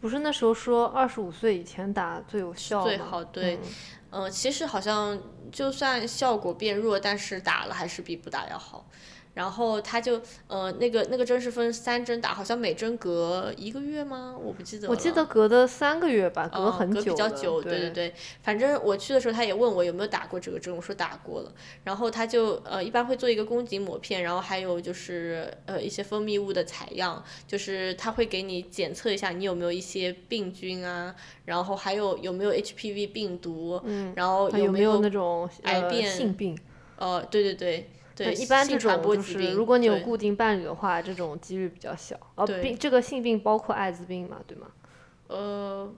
不是那时候说二十五岁以前打最有效吗？最好对，嗯，其实好像就算效果变弱，但是打了还是比不打要好。然后他就呃那个那个针是分三针打，好像每针隔一个月吗？我不记得了。我记得隔的三个月吧，隔很久。比较久，对对对。反正我去的时候，他也问我有没有打过这个针，我说打过了。然后他就呃一般会做一个宫颈抹片，然后还有就是呃一些分泌物的采样，就是他会给你检测一下你有没有一些病菌啊，然后还有有没有 HPV 病毒，嗯，然后有没有那种癌变性病？呃，对对对。对，一般这种就是如果你有固定伴侣的话，这种几率比较小。哦，病这个性病包括艾滋病嘛，对吗？呃，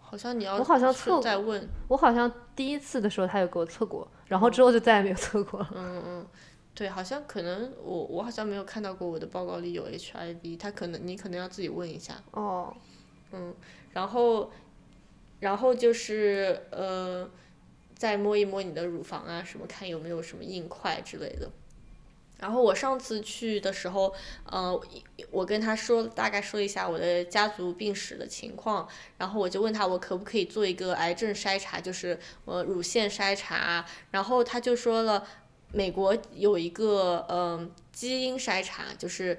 好像你要我好像测在问，我好像第一次的时候他有给我测过，然后之后就再也没有测过了。嗯嗯，对，好像可能我我好像没有看到过我的报告里有 HIV，他可能你可能要自己问一下。哦，嗯，然后，然后就是呃。再摸一摸你的乳房啊，什么看有没有什么硬块之类的。然后我上次去的时候，呃，我跟他说大概说一下我的家族病史的情况，然后我就问他我可不可以做一个癌症筛查，就是呃乳腺筛查。然后他就说了，美国有一个嗯基因筛查，就是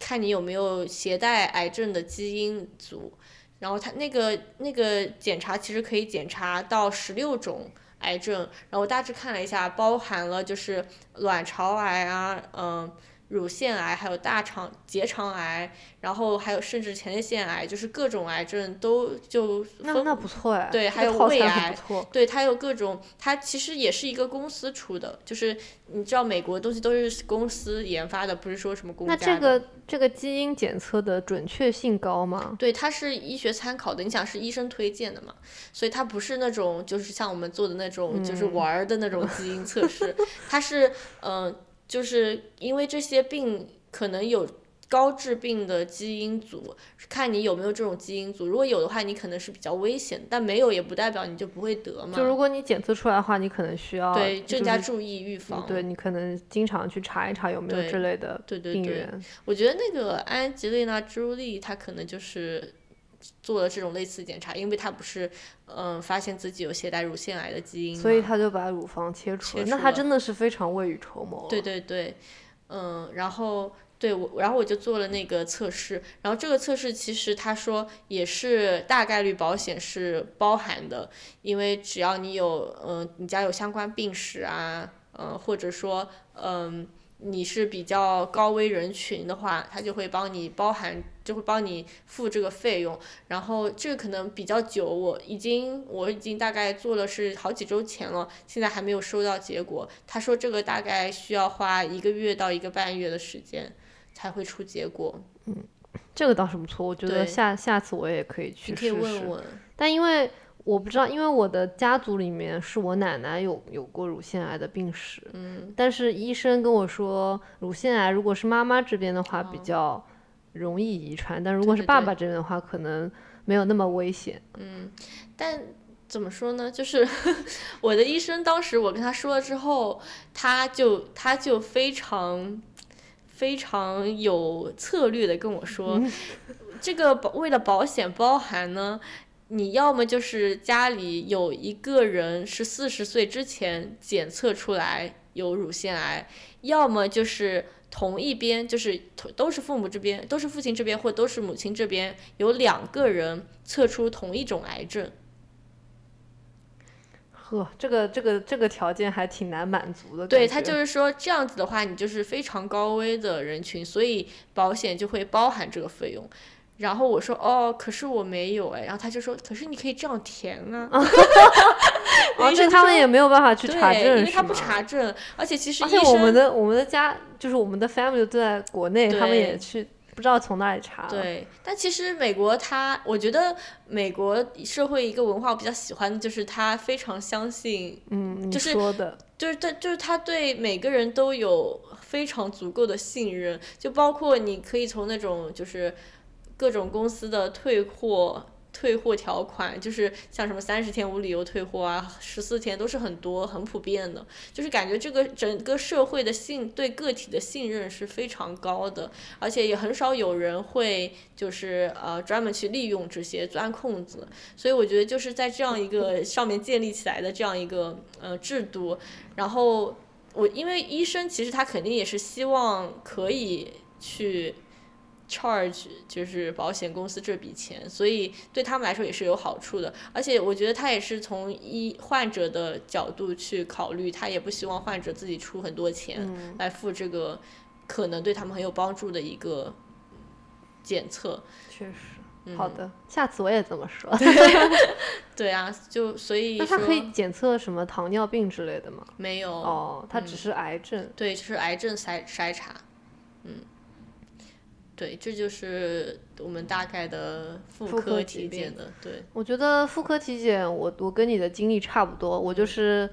看你有没有携带癌症的基因组。然后他那个那个检查其实可以检查到十六种。癌症，然后我大致看了一下，包含了就是卵巢癌啊，嗯，乳腺癌，还有大肠结肠癌，然后还有甚至前列腺癌，就是各种癌症都就那那不错哎，对，还有胃癌，对，它有各种，它其实也是一个公司出的，就是你知道美国东西都是公司研发的，不是说什么公。那这个这个基因检测的准确性高吗？对，它是医学参考的，你想是医生推荐的嘛，所以它不是那种就是像我们做的那种就是玩的那种基因测试，它是嗯。就是因为这些病可能有高致病的基因组，看你有没有这种基因组。如果有的话，你可能是比较危险，但没有也不代表你就不会得嘛。就如果你检测出来的话，你可能需要对更加注意预防。对你可能经常去查一查有没有之类的病源。我觉得那个安吉丽娜·朱莉她可能就是做了这种类似检查，因为她不是嗯发现自己有携带乳腺癌的基因，所以她就把乳房切除了。那她真的是非常未雨绸缪。对对对，嗯，然后。对我，然后我就做了那个测试，然后这个测试其实他说也是大概率保险是包含的，因为只要你有，嗯，你家有相关病史啊，嗯，或者说，嗯，你是比较高危人群的话，他就会帮你包含，就会帮你付这个费用。然后这个可能比较久，我已经我已经大概做了是好几周前了，现在还没有收到结果。他说这个大概需要花一个月到一个半月的时间。才会出结果。嗯，这个倒是不错，我觉得下下次我也可以去试试。但因为我不知道，因为我的家族里面是我奶奶有有过乳腺癌的病史。嗯。但是医生跟我说，乳腺癌如果是妈妈这边的话比较容易遗传，但如果是爸爸这边的话，可能没有那么危险。嗯，但怎么说呢？就是 我的医生当时我跟他说了之后，他就他就非常。非常有策略的跟我说，这个保为了保险包含呢，你要么就是家里有一个人是四十岁之前检测出来有乳腺癌，要么就是同一边就是都是父母这边都是父亲这边或都是母亲这边有两个人测出同一种癌症。呵，这个这个这个条件还挺难满足的。对他就是说这样子的话，你就是非常高危的人群，所以保险就会包含这个费用。然后我说哦，可是我没有哎。然后他就说，可是你可以这样填啊。而且他们也没有办法去查证，因为他不查证。而且其实，而且我们的我们的家就是我们的 family 都在国内，他们也去。不知道从哪里查。对，但其实美国他，我觉得美国社会一个文化我比较喜欢的就是他非常相信，嗯，就是说的，就是他就是他对每个人都有非常足够的信任，就包括你可以从那种就是各种公司的退货退货条款，就是像什么三十天无理由退货啊，十四天都是很多很普遍的，就是感觉这个整个社会的信对个体的信任是非常高的，而且也很少有人会就是呃专门去利用这些钻空子，所以我觉得就是在这样一个上面建立起来的这样一个呃制度，然后我因为医生其实他肯定也是希望可以去。Charge 就是保险公司这笔钱，所以对他们来说也是有好处的。而且我觉得他也是从医患者的角度去考虑，他也不希望患者自己出很多钱来付这个可能对他们很有帮助的一个检测。确实，好的，下次我也这么说。对啊，就所以那他可以检测什么糖尿病之类的吗？没有哦，他只是癌症。对，就是癌症筛筛查，嗯。对，这就是我们大概的妇科体检的。对，我觉得妇科体检，我我跟你的经历差不多。我就是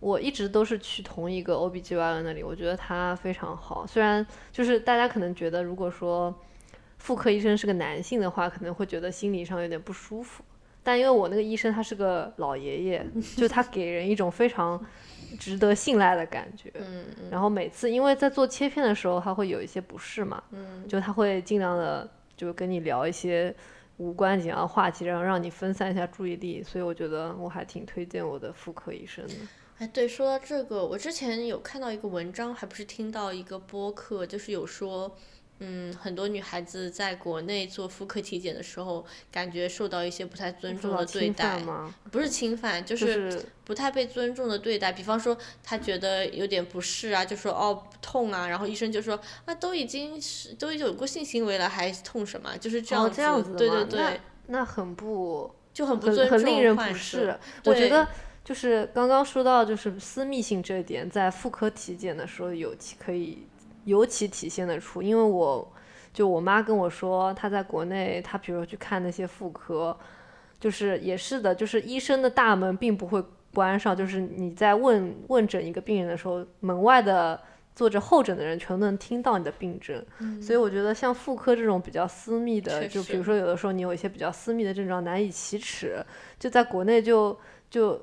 我一直都是去同一个 OBGYN 那里，我觉得他非常好。虽然就是大家可能觉得，如果说妇科医生是个男性的话，可能会觉得心理上有点不舒服。但因为我那个医生他是个老爷爷，就他给人一种非常。值得信赖的感觉，嗯然后每次因为在做切片的时候，他会有一些不适嘛，嗯，就他会尽量的就跟你聊一些无关紧要的话题，然后让你分散一下注意力，所以我觉得我还挺推荐我的妇科医生的。哎，对，说到这个，我之前有看到一个文章，还不是听到一个播客，就是有说。嗯，很多女孩子在国内做妇科体检的时候，感觉受到一些不太尊重的对待，不是侵犯，就是不太被尊重的对待。比方说，她觉得有点不适啊，就说哦痛啊，然后医生就说啊都已经是都有过性行为了，还痛什么？就是这样子，对对对，那很不就很不尊重，很令人不适。我觉得就是刚刚说到就是私密性这一点，在妇科体检的时候有可以。尤其体现得出，因为我就我妈跟我说，她在国内，她比如说去看那些妇科，就是也是的，就是医生的大门并不会关上，就是你在问问诊一个病人的时候，门外的坐着候诊的人全都能听到你的病症。所以我觉得像妇科这种比较私密的，就比如说有的时候你有一些比较私密的症状难以启齿，就在国内就就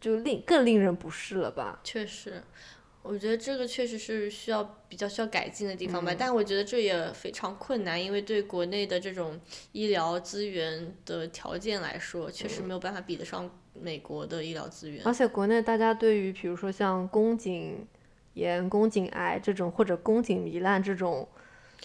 就令更令人不适了吧？确实。我觉得这个确实是需要比较需要改进的地方吧，但我觉得这也非常困难，因为对国内的这种医疗资源的条件来说，确实没有办法比得上美国的医疗资源。而且国内大家对于比如说像宫颈炎、宫颈癌这种或者宫颈糜烂这种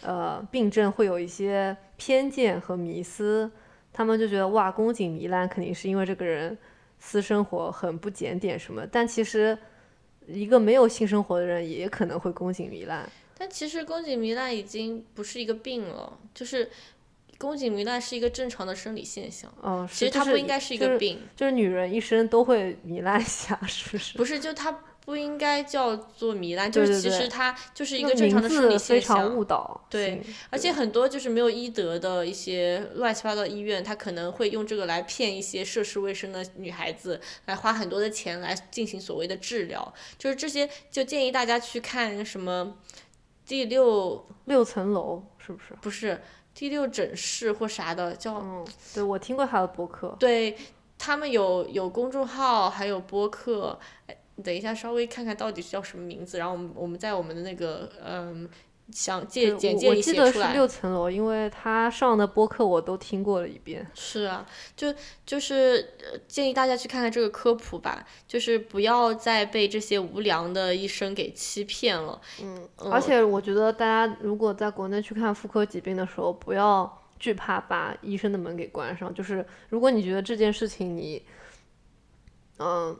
呃病症会有一些偏见和迷思，他们就觉得哇，宫颈糜烂肯定是因为这个人私生活很不检点什么，但其实。一个没有性生活的人也可能会宫颈糜烂，但其实宫颈糜烂已经不是一个病了，就是宫颈糜烂是一个正常的生理现象。哦，其实它不应该是一个病，就是女人一生都会糜烂一下，是不是？不是，就它。不应该叫做糜烂，就是其实它就是一个正常的生理现象。误导。对，而且很多就是没有医德的一些乱七八糟医院，他可能会用这个来骗一些涉世未深的女孩子，来花很多的钱来进行所谓的治疗。就是这些，就建议大家去看什么第六六层楼，是不是？不是第六诊室或啥的，叫。嗯，对，我听过他的博客。对他们有有公众号，还有播客。等一下，稍微看看到底是叫什么名字，然后我们我们在我们的那个嗯，想介简介里写出来。我记得是六层楼，因为他上的播客我都听过了一遍。是啊，就就是建议大家去看看这个科普吧，就是不要再被这些无良的医生给欺骗了。嗯，而且我觉得大家如果在国内去看妇科疾病的时候，不要惧怕把医生的门给关上。就是如果你觉得这件事情你，嗯。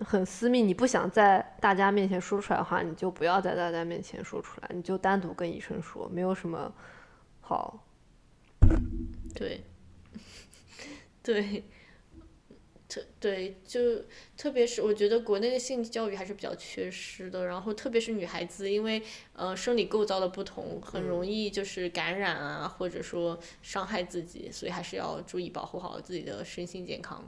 很私密，你不想在大家面前说出来的话，你就不要在大家面前说出来，你就单独跟医生说，没有什么好。对，对，特对，就特别是我觉得国内的性教育还是比较缺失的，然后特别是女孩子，因为呃生理构造的不同，很容易就是感染啊，或者说伤害自己，所以还是要注意保护好自己的身心健康。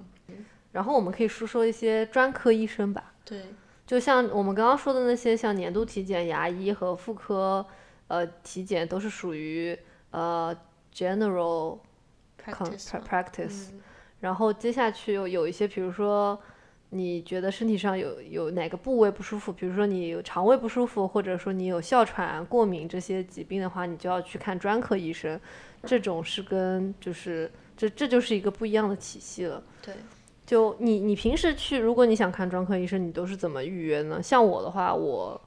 然后我们可以说说一些专科医生吧。对，就像我们刚刚说的那些，像年度体检、牙医和妇科，呃，体检都是属于呃 general practice，然后接下去有有一些，比如说你觉得身体上有有哪个部位不舒服，比如说你有肠胃不舒服，或者说你有哮喘、过敏这些疾病的话，你就要去看专科医生。这种是跟就是这这就是一个不一样的体系了。对。就你你平时去，如果你想看专科医生，你都是怎么预约呢？像我的话，我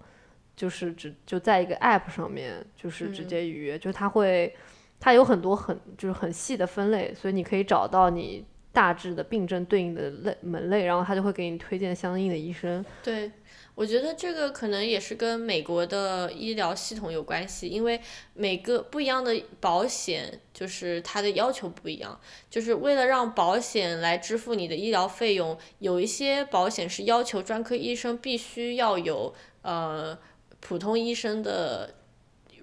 就是只就在一个 app 上面，就是直接预约，就是他会，它有很多很就是很细的分类，所以你可以找到你大致的病症对应的类门类，然后他就会给你推荐相应的医生。对。我觉得这个可能也是跟美国的医疗系统有关系，因为每个不一样的保险就是它的要求不一样，就是为了让保险来支付你的医疗费用，有一些保险是要求专科医生必须要有呃普通医生的。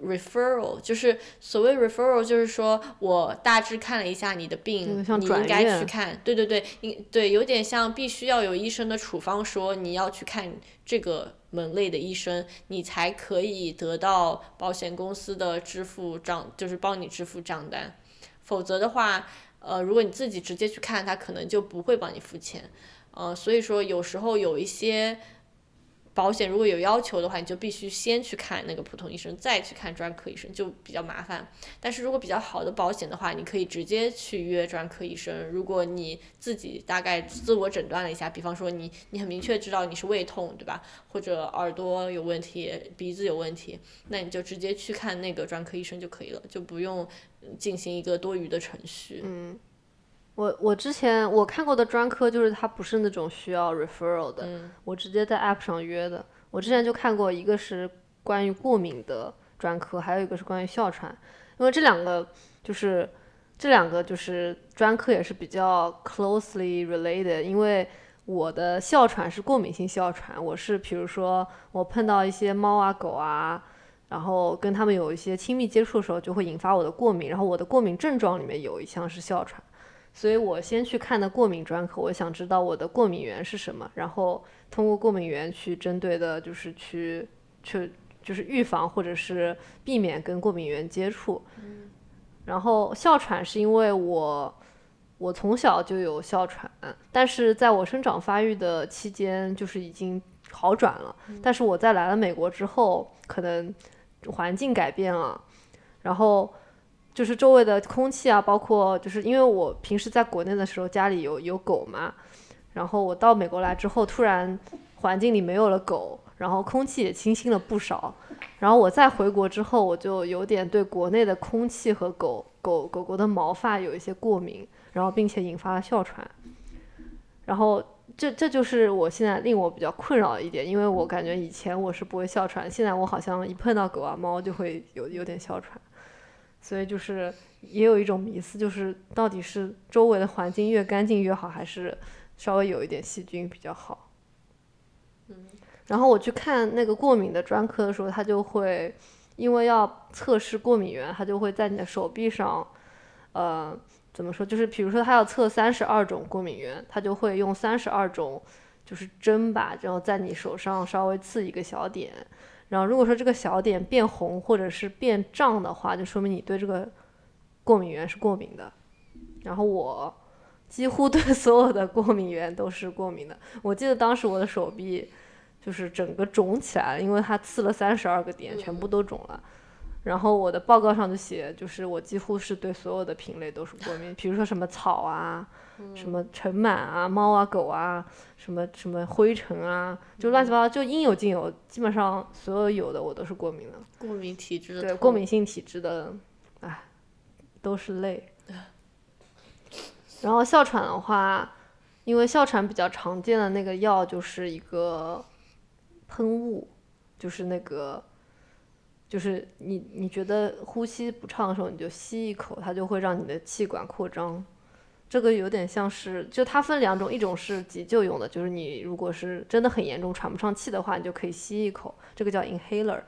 Referral 就是所谓 referral，就是说我大致看了一下你的病，你应该去看，对对对，你对有点像必须要有医生的处方，说你要去看这个门类的医生，你才可以得到保险公司的支付账，就是帮你支付账单，否则的话，呃，如果你自己直接去看，他可能就不会帮你付钱，呃，所以说有时候有一些。保险如果有要求的话，你就必须先去看那个普通医生，再去看专科医生，就比较麻烦。但是如果比较好的保险的话，你可以直接去约专科医生。如果你自己大概自我诊断了一下，比方说你你很明确知道你是胃痛，对吧？或者耳朵有问题、鼻子有问题，那你就直接去看那个专科医生就可以了，就不用进行一个多余的程序。嗯。我我之前我看过的专科就是它不是那种需要 referral 的，我直接在 app 上约的。我之前就看过一个是关于过敏的专科，还有一个是关于哮喘，因为这两个就是这两个就是专科也是比较 closely related。因为我的哮喘是过敏性哮喘，我是比如说我碰到一些猫啊狗啊，然后跟他们有一些亲密接触的时候，就会引发我的过敏，然后我的过敏症状里面有一项是哮喘。所以我先去看的过敏专科，我想知道我的过敏源是什么，然后通过过敏源去针对的，就是去去就是预防或者是避免跟过敏源接触。然后哮喘是因为我我从小就有哮喘，但是在我生长发育的期间就是已经好转了。但是我在来了美国之后，可能环境改变了，然后。就是周围的空气啊，包括就是因为我平时在国内的时候家里有有狗嘛，然后我到美国来之后，突然环境里没有了狗，然后空气也清新了不少，然后我再回国之后，我就有点对国内的空气和狗狗狗狗的毛发有一些过敏，然后并且引发了哮喘，然后这这就是我现在令我比较困扰的一点，因为我感觉以前我是不会哮喘，现在我好像一碰到狗啊猫就会有有点哮喘。所以就是也有一种迷思，就是到底是周围的环境越干净越好，还是稍微有一点细菌比较好？嗯。然后我去看那个过敏的专科的时候，他就会因为要测试过敏源，他就会在你的手臂上，呃，怎么说？就是比如说他要测三十二种过敏源，他就会用三十二种就是针吧，然后在你手上稍微刺一个小点。然后如果说这个小点变红或者是变胀的话，就说明你对这个过敏源是过敏的。然后我几乎对所有的过敏源都是过敏的。我记得当时我的手臂就是整个肿起来了，因为它刺了三十二个点，全部都肿了。然后我的报告上就写，就是我几乎是对所有的品类都是过敏，比如说什么草啊。什么尘螨啊，猫啊狗啊，什么什么灰尘啊，就乱七八糟，就应有尽有。基本上所有有的我都是过敏的。过敏体质的。对，过敏性体质的，哎，都是泪。然后哮喘的话，因为哮喘比较常见的那个药就是一个喷雾，就是那个，就是你你觉得呼吸不畅的时候，你就吸一口，它就会让你的气管扩张。这个有点像是，就它分两种，一种是急救用的，就是你如果是真的很严重喘不上气的话，你就可以吸一口，这个叫 inhaler，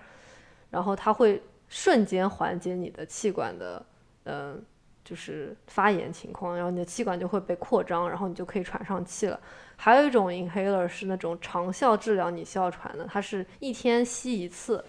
然后它会瞬间缓解你的气管的，嗯，就是发炎情况，然后你的气管就会被扩张，然后你就可以喘上气了。还有一种 inhaler 是那种长效治疗你哮喘的，它是一天吸一次，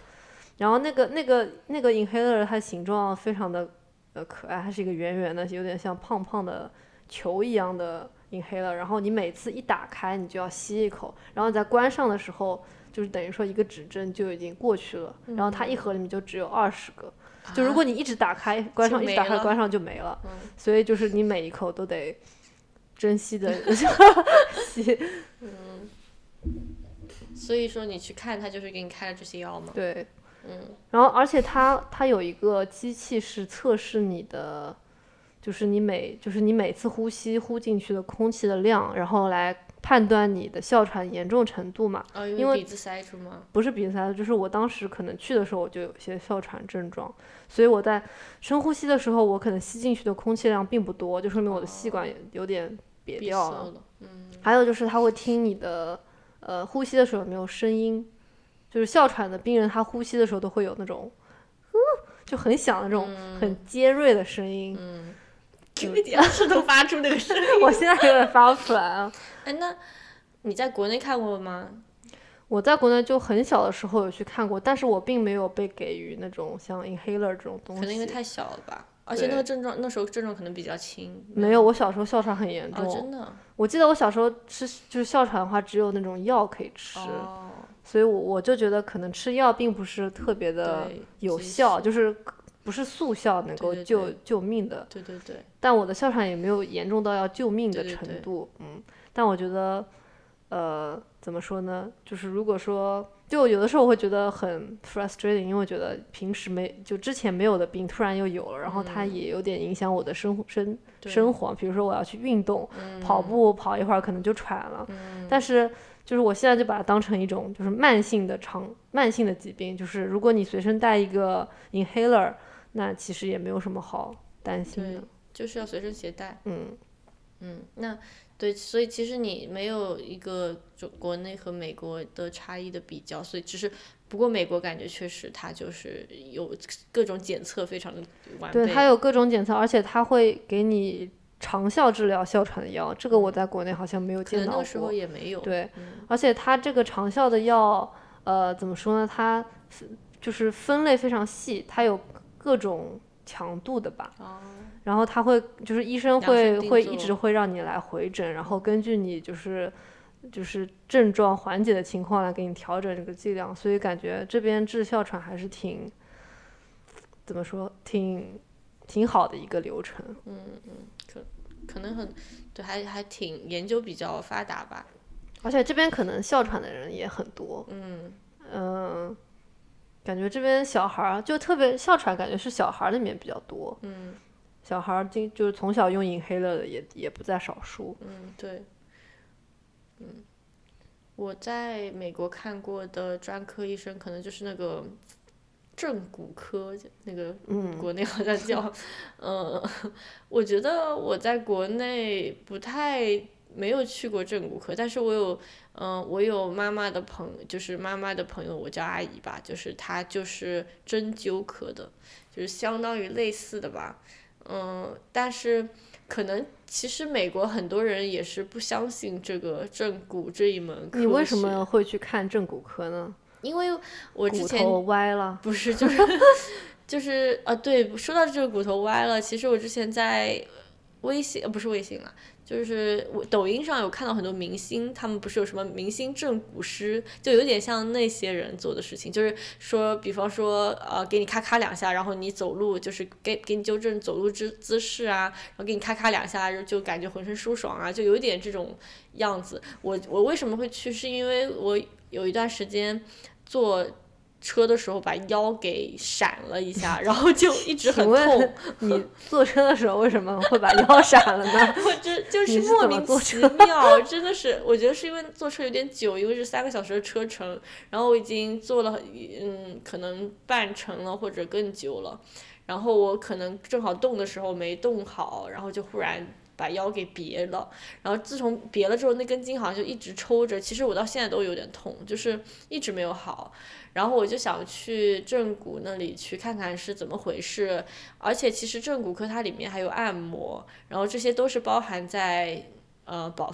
然后那个那个那个 inhaler 它形状非常的呃可爱，它是一个圆圆的，有点像胖胖的球一样的 inhaler，然后你每次一打开，你就要吸一口，然后在关上的时候，就是等于说一个指针就已经过去了，然后它一盒里面就只有二十个，就如果你一直打开关上，一直打开关上就没了，所以就是你每一口都得珍惜的 吸。嗯，所以说你去看他就是给你开了这些药吗？对，嗯，然后而且它它有一个机器是测试你的，就是你每就是你每次呼吸呼进去的空气的量，然后来判断你的哮喘严重程度嘛。哦，因为鼻子塞住吗？不是鼻子塞住，就是我当时可能去的时候我就有些哮喘症状，所以我在深呼吸的时候，我可能吸进去的空气量并不多，就说明我的气管有点瘪闭掉塞了，嗯，还有就是他会听你的呃呼吸的时候有没有声音，就是哮喘的病人他呼吸的时候都会有那种，嗯，就很响的那种很尖锐的声音。嗯，有一点是都发出那个声音。我现在有点发不出来啊。哎，那你在国内看过吗？我在国内就很小的时候有去看过，但是我并没有被给予那种像 inhaler 这种东西。可能因为太小了吧，而且那个症状那时候症状可能比较轻。没有，我小时候哮喘很严重。哦，真的。我记得我小时候吃就是哮喘的话，只有那种药可以吃，哦，所以我我就觉得可能吃药并不是特别的有效，就是不是速效能够救对救命的。对对对，但我的哮喘也没有严重到要救命的对对对程度，嗯。但我觉得，呃，怎么说呢？就是如果说，就有的时候我会觉得很 frustrating，因为我觉得平时没就之前没有的病突然又有了，然后它也有点影响我的生活生嗯生活。比如说我要去运动，嗯跑步跑一会儿可能就喘了，嗯但是。就是我现在就把它当成一种就是慢性的长慢性的疾病，就是如果你随身带一个 inhaler，那其实也没有什么好担心的。，就是要随身携带。嗯，嗯，那对，所以其实你没有一个就国内和美国的差异的比较，所以只是不过美国感觉确实它就是有各种检测非常的完备。对，它有各种检测，而且它会给你长效治疗哮喘的药，这个我在国内好像没有见到过。那个时候也没有。对，嗯而且它这个长效的药，呃，怎么说呢？它是就是分类非常细，它有各种强度的吧。哦，然后他会就是医生会会一直会让你来回诊，然后根据你就是就是症状缓解的情况来给你调整这个剂量，所以感觉这边治哮喘还是挺怎么说挺挺好的一个流程。嗯嗯可能很对，还还挺研究比较发达吧。而且这边可能哮喘的人也很多，嗯，嗯，感觉这边小孩儿就特别哮喘，感觉是小孩儿里面比较多，嗯小孩儿经就是从小用 inhaler 的也也不在少数。嗯，对，嗯，我在美国看过的专科医生，可能就是那个正骨科，那个嗯国内好像叫，嗯，我觉得我在国内不太没有去过正骨科，但是我有，嗯、我有妈妈的朋就是妈妈的朋友，我叫阿姨吧，就是她就是针灸科的，就是相当于类似的吧，嗯，但是可能其实美国很多人也是不相信这个正骨这一门科你为什么会去看正骨科呢？因为我之前骨头歪了。不是，就是 就是啊，对，说到这个骨头歪了，其实我之前在微信呃不是微信了，就是我抖音上有看到很多明星，他们不是有什么明星正骨师，就有点像那些人做的事情，就是说，比方说呃，给你咔咔两下，然后你走路就是给给你纠正走路姿姿势啊，然后给你咔咔两下，就感觉浑身舒爽啊，就有点这种样子。我我为什么会去？是因为我有一段时间做车的时候把腰给闪了一下，然后就一直很痛。你坐车的时候为什么会把腰闪了呢？我这 就是莫名其妙，真的是，我觉得是因为坐车有点久，因为是三个小时的车程，然后我已经坐了嗯可能半程了或者更久了，然后我可能正好动的时候没动好，然后就忽然把腰给别了，然后自从别了之后，那根筋好像就一直抽着，其实我到现在都有点痛，就是一直没有好。然后我就想去正骨那里去看看是怎么回事，而且其实正骨科它里面还有按摩，然后这些都是包含在呃保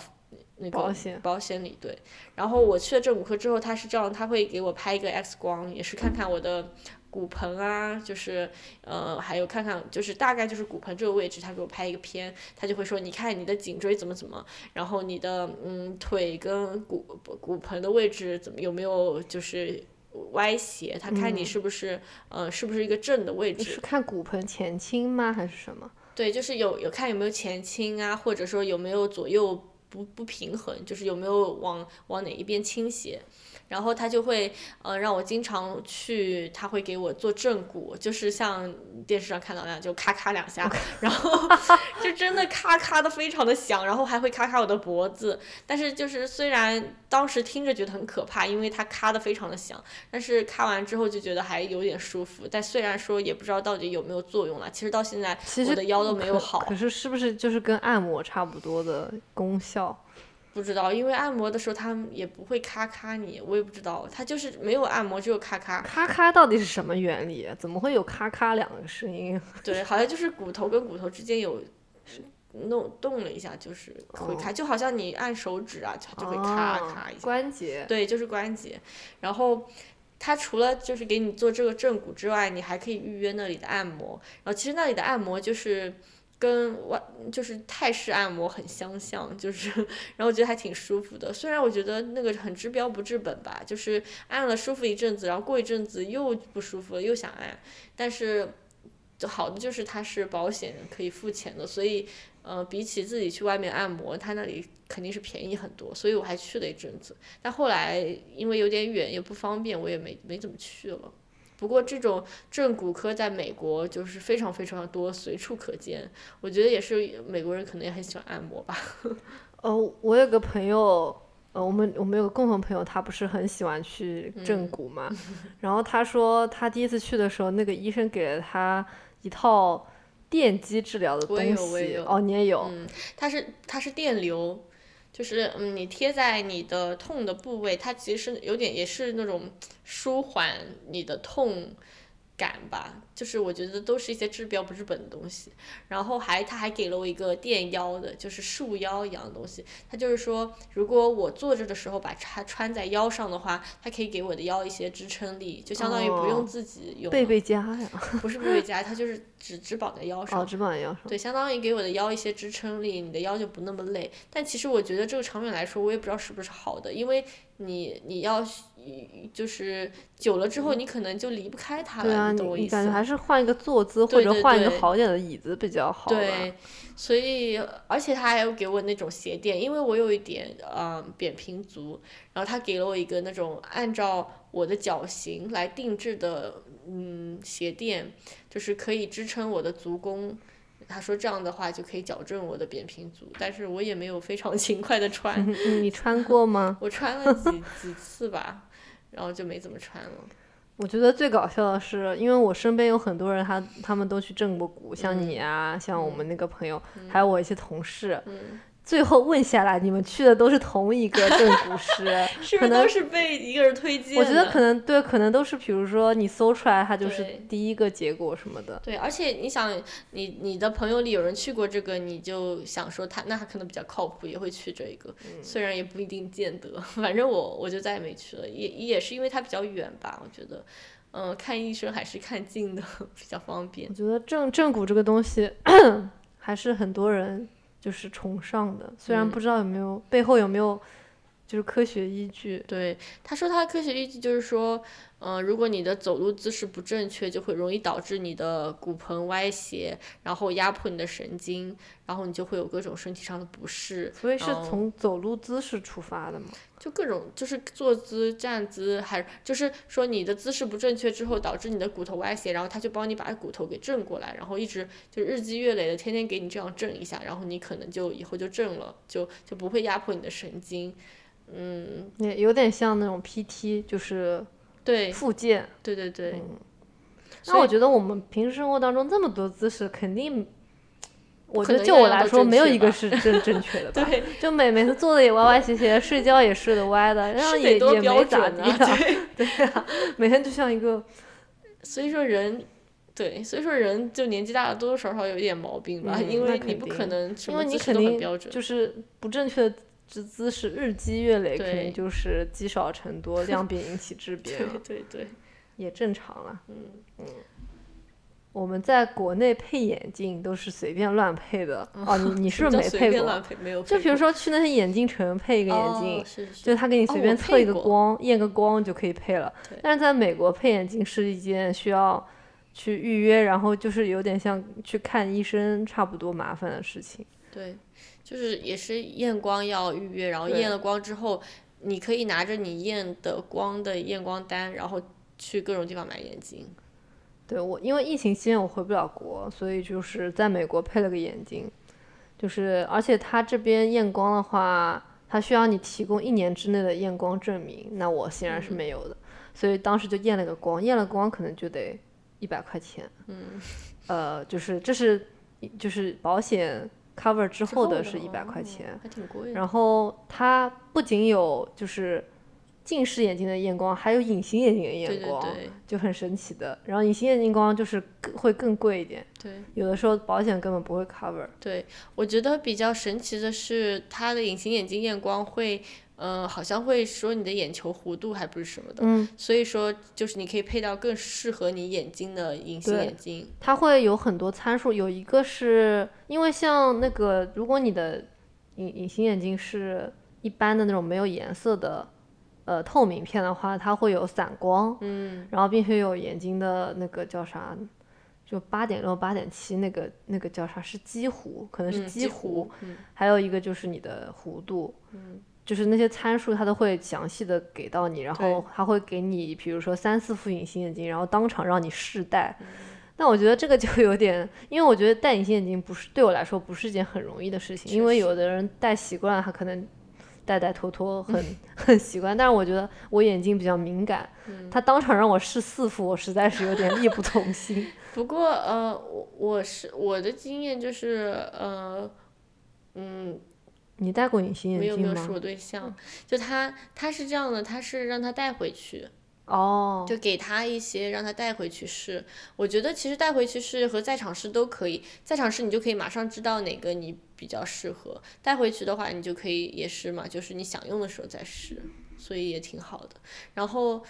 那个保险保险里对。然后我去了正骨科之后，他是这样，他会给我拍一个 X 光，也是看看我的骨盆啊，就是呃，还有看看就是大概就是骨盆这个位置，他给我拍一个片，他就会说，你看你的颈椎怎么怎么，然后你的嗯腿跟骨骨盆的位置怎么有没有就是歪斜，他看你是不是、呃是不是一个正的位置。是看骨盆前倾吗？还是什么？对，就是有有看有没有前倾啊，或者说有没有左右不不平衡，就是有没有往往哪一边倾斜。然后他就会呃让我经常去，他会给我做正骨，就是像电视上看到那样，就咔咔两下，然后 就真的咔咔的非常的响，然后还会咔咔我的脖子。但是就是虽然当时听着觉得很可怕，因为它咔的非常的响，但是咔完之后就觉得还有点舒服。但虽然说也不知道到底有没有作用了，其实到现在我的腰都没有可好。可是是不是就是跟按摩差不多的功效？不知道，因为按摩的时候他们也不会咔咔你，我也不知道，他就是没有按摩，只有咔咔。咔咔到底是什么原理？怎么会有咔咔两个声音？对，好像就是骨头跟骨头之间有弄动了一下，就是会咔，就好像你按手指啊，它就会咔哦咔一下。关节。对，就是关节。然后他除了就是给你做这个正骨之外，你还可以预约那里的按摩。然后其实那里的按摩就是。跟外就是泰式按摩很相像，就是，然后我觉得还挺舒服的。虽然我觉得那个很治标不治本吧，就是按了舒服一阵子，然后过一阵子又不舒服了，又想按，但是好的就是它是保险可以付钱的，所以呃，比起自己去外面按摩，它那里肯定是便宜很多，所以我还去了一阵子。但后来因为有点远也不方便，我也没没怎么去了。不过这种正骨科在美国就是非常非常的多，随处可见。我觉得也是美国人可能也很喜欢按摩吧。哦，我有个朋友，呃，我们我们有个共同朋友，他不是很喜欢去嗯正骨嘛，然后他说他第一次去的时候，那个医生给了他一套电击治疗的东西。哦，你也有？嗯，它是它是电流，就是嗯，你贴在你的痛的部位，它其实有点也是那种舒缓你的痛感吧。就是我觉得都是一些治标不治本的东西。然后还他还给了我一个垫腰的，就是束腰一样的东西。他就是说，如果我坐着的时候把它穿在腰上的话，它可以给我的腰一些支撑力，就相当于不哦用自己用了。贝贝佳呀，不是背背夹，它就是只只绑在腰上。哦，脂肪腰上。对，相当于给我的腰一些支撑力，你的腰就不那么累。但其实我觉得这个长远来说，我也不知道是不是好的，因为你你要就是久了之后，你可能就离不开它了，对啊，你感觉？还是换一个坐姿，或者换一个好点的椅子比较好。对，所以而且他还有给我那种鞋垫，因为我有一点呃扁平足，然后他给了我一个那种按照我的脚型来定制的嗯鞋垫，就是可以支撑我的足弓。他说这样的话就可以矫正我的扁平足，但是我也没有非常 勤快的穿，嗯你你穿过吗？我穿了几 几次吧，然后就没怎么穿了。我觉得最搞笑的是，因为我身边有很多人他，他们都去正过骨，像你啊，像我们那个朋友，还有我一些同事。嗯，最后问下来，你们去的都是同一个 正骨师，是不是都是被一个人推荐的？我觉得可能对，可能都是比如说你搜出来，它就是第一个结果什么的。对，而且你想，你你的朋友里有人去过这个，你就想说他那他可能比较靠谱，也会去这一个，虽然也不一定见得。反正我我就再也没去了，也也是因为它比较远吧，我觉得，嗯、看医生还是看近的比较方便我。觉得正正骨这个东西还是很多人就是崇尚的，虽然嗯不知道有没有、背后有没有就是科学依据。对，他说他的科学依据就是说，嗯、如果你的走路姿势不正确，就会容易导致你的骨盆歪斜，然后压迫你的神经，然后你就会有各种身体上的不适。所以是从走路姿势出发的嘛？就各种就是坐姿、站姿，还就是说你的姿势不正确之后，导致你的骨头歪斜，然后他就帮你把骨头给正过来，然后一直就日积月累的，天天给你这样正一下，然后你可能就以后就正了，就就不会压迫你的神经。嗯，也有点像那种 PT，就是对附件。对对对。那我觉得我们平时生活当中这么多姿势，肯定，我觉得就我来说没有一个是正正确的 吧。对，就每每次坐的也歪歪斜斜，睡觉也睡得歪的，然后是也也标没咋地准啊，对。对啊，每天就像一个 所以说人，对，所以说人就年纪大了，多多少少有一点毛病吧，嗯因为你不可能什因为你么姿势都很肯定标准。就是不正确的姿姿势日积月累，肯定就是积少成多，量变引起质变对啊。对对，也正常了。嗯嗯，我们在国内配眼镜都是随便乱配的。哦，你 你是不是没配过？没有。就比如说去那些眼镜城配一个眼镜，就他给你随便测一个光，验个光就可以配了。但是在美国配眼镜是一件需要去预约，然后就是有点像去看医生差不多麻烦的事情。对，就是也是验光要预约，然后验了光之后，你可以拿着你验的光的验光单，然后去各种地方买眼镜。对我，因为疫情期间我回不了国，所以就是在美国配了个眼镜，就是而且他这边验光的话，他需要你提供一年之内的验光证明，那我显然是没有的，所以当时就验了个光，验了光可能就得一百块钱。嗯，呃，就是这是就是保险。Cover 之后的是一百块钱，还挺贵。然后它不仅有就是近视眼镜的验光，还有隐形眼镜的验光，就很神奇的。然后隐形眼镜光就是会更贵一点，对，有的时候保险根本不会 cover。对，我觉得比较神奇的是它的隐形眼镜验光会。嗯，好像会说你的眼球弧度还不是什么的，嗯，所以说就是你可以配到更适合你眼睛的隐形眼镜。它会有很多参数，有一个是因为像那个，如果你的隐隐形眼镜是一般的那种没有颜色的，呃，透明片的话，它会有散光，嗯，然后并且有眼睛的那个叫啥，就八点六、八点七那个那个叫啥是基弧，可能是基弧，还有一个就是你的弧度，嗯。就是那些参数，它都会详细的给到你，然后它会给你，比如说三四副隐形眼镜，然后当场让你试戴。但我觉得这个就有点，因为我觉得戴隐形眼镜不是对我来说不是一件很容易的事情，因为有的人戴习惯了，他可能戴戴脱脱很 很习惯。但是我觉得我眼睛比较敏感，他当场让我试四副，我实在是有点力不从心。不过呃，我我是我的经验就是呃，嗯。你戴过隐形眼镜吗？没有没有，是我对象。就他他是这样的，他是让他带回去。哦。就给他一些让他带回去试。我觉得其实带回去试和在场试都可以。在场试你就可以马上知道哪个你比较适合。带回去的话你就可以也是嘛，就是你想用的时候再试，所以也挺好的。然后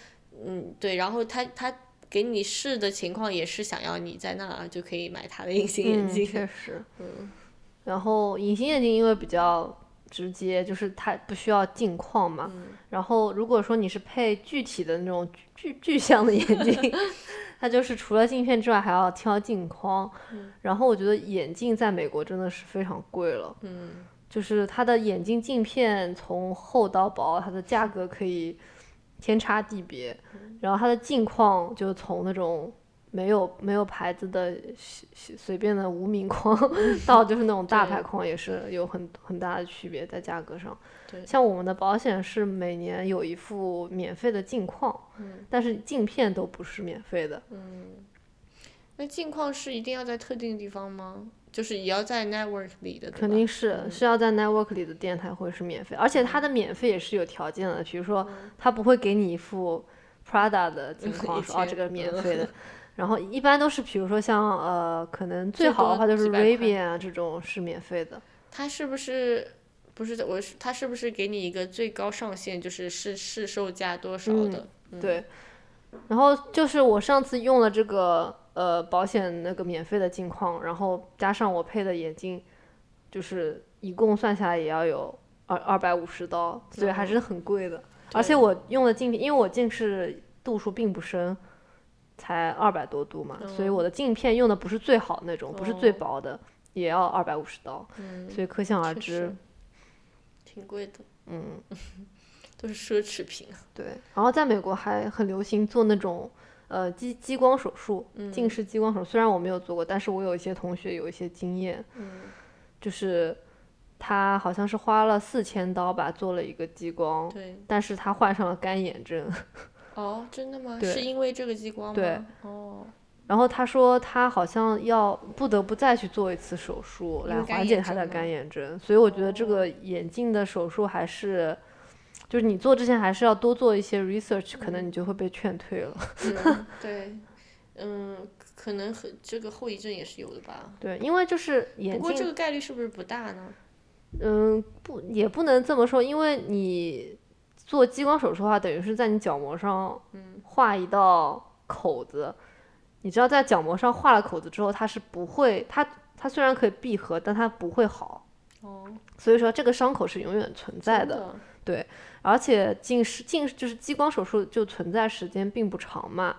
嗯对，然后他他给你试的情况也是想要你在那就可以买他的隐形眼镜。确实。嗯。然后隐形眼镜因为比较直接，就是它不需要镜框嘛。然后如果说你是配具体的那种具具象的眼镜，它就是除了镜片之外还要挑镜框。然后我觉得眼镜在美国真的是非常贵了。嗯。就是它的眼镜镜片从厚到薄，它的价格可以天差地别。然后它的镜框就从那种。没有没有牌子的随随便的无名框，到就是那种大牌框也是有很很大的区别在价格上。对，像我们的保险是每年有一副免费的镜框，但是镜片都不是免费的。嗯，那镜框是一定要在特定地方吗？就是也要在 network 里的？肯定是是要在 network 里的店才会是免费，而且它的免费也是有条件的，比如说它不会给你一副 Prada 的镜框说哦这个免费的。然后一般都是，比如说像呃，可能最好的话就是 Ray-Ban 啊这种是免费的。它是不是不是我是？它是不是给你一个最高上限，就是是市售价多少的？对。然后就是我上次用了这个呃保险那个免费的镜框，然后加上我配的眼镜，就是一共算下来也要有二二百五十刀，所以还是很贵的。而且我用的镜片，因为我近视度数并不深。才二百多度嘛，所以我的镜片用的不是最好那种，不是最薄的，也要二百五十刀，所以可想而知，挺贵的，嗯，都是奢侈品。对，然后在美国还很流行做那种呃激激光手术，近视激光手术，虽然我没有做过，但是我有一些同学有一些经验，就是他好像是花了四千刀吧做了一个激光，对，但是他患上了干眼症。哦，真的吗？是因为这个激光吗？对，哦。然后他说他好像要不得不再去做一次手术来缓解他的干眼症，所以我觉得这个眼镜的手术还是，就是你做之前还是要多做一些 research，可能你就会被劝退了。对，嗯，可能很这个后遗症也是有的吧。对，因为就是眼镜。不过这个概率是不是不大呢？嗯，不，也不能这么说，因为你。做激光手术的话，等于是在你角膜上画一道口子，你知道在角膜上画了口子之后，它是不会，它它虽然可以闭合，但它不会好。哦，所以说这个伤口是永远存在的。的对，而且近视近就是激光手术就存在时间并不长嘛，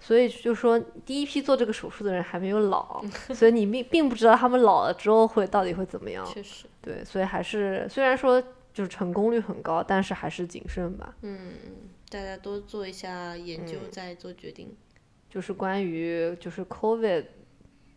所以就说第一批做这个手术的人还没有老，所以你并并不知道他们老了之后会到底会怎么样。确实，对，所以还是虽然说就是成功率很高，但是还是谨慎吧。嗯，大家多做一下研究嗯再做决定。就是关于就是 COVID，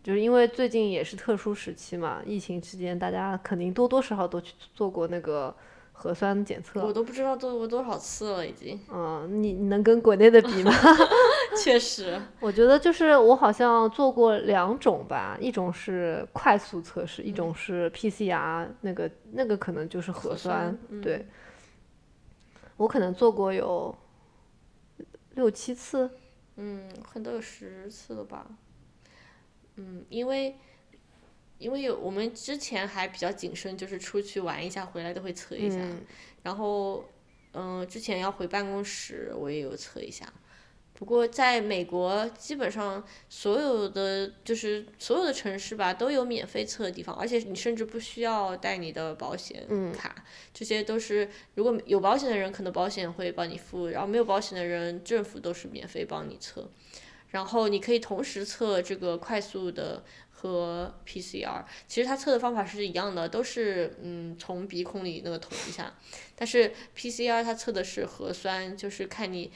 就是因为最近也是特殊时期嘛，疫情期间大家肯定多多少少都去做过那个核酸检测。我都不知道做过多少次了，已经。嗯，你你能跟国内的比吗？确实，我觉得就是我好像做过两种吧，一种是快速测试，一种是 PCR，那个那个可能就是核核酸。酸对，我可能做过有六七次。嗯，可能都有十次了吧。嗯，因为因为有我们之前还比较谨慎，就是出去玩一下回来都会测一下。嗯然后，嗯、之前要回办公室，我也有测一下。不过在美国，基本上所有的就是所有的城市吧，都有免费测的地方，而且你甚至不需要带你的保险卡，这些都是如果有保险的人，可能保险会帮你付，然后没有保险的人，政府都是免费帮你测。然后你可以同时测这个快速的和 PCR，其实它测的方法是一样的，都是嗯从鼻孔里那个捅一下，但是 PCR 它测的是核酸，就是看你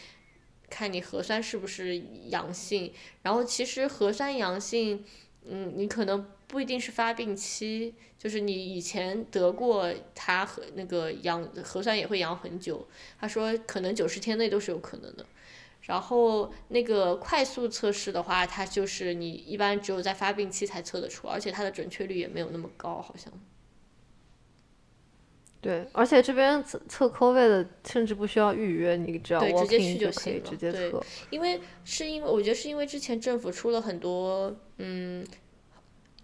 看你核酸是不是阳性，然后其实核酸阳性，嗯，你可能不一定是发病期，就是你以前得过它和那个阳核酸也会阳很久，他说可能九十天内都是有可能的。然后那个快速测试的话，它就是你一般只有在发病期才测得出，而且它的准确率也没有那么高，好像。对，而且这边测测 COVID 的甚至不需要预约，你只要对直接去就可了直接对测。因为是因为我觉得是因为之前政府出了很多嗯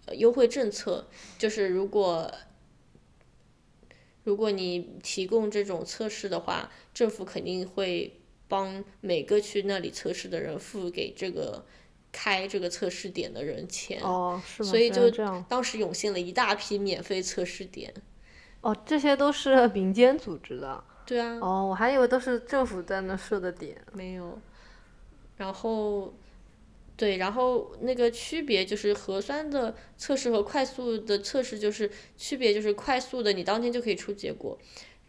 呃优惠政策，就是如果如果你提供这种测试的话，政府肯定会帮每个去那里测试的人付给这个开这个测试点的人钱。哦，是吗？所以就。当时涌现了一大批免费测试点。哦，这些都是民间组织的。对啊，哦，我还以为都是政府在那设的点。没有。然后，对，然后那个区别就是核酸的测试和快速的测试就是区别就是快速的你当天就可以出结果，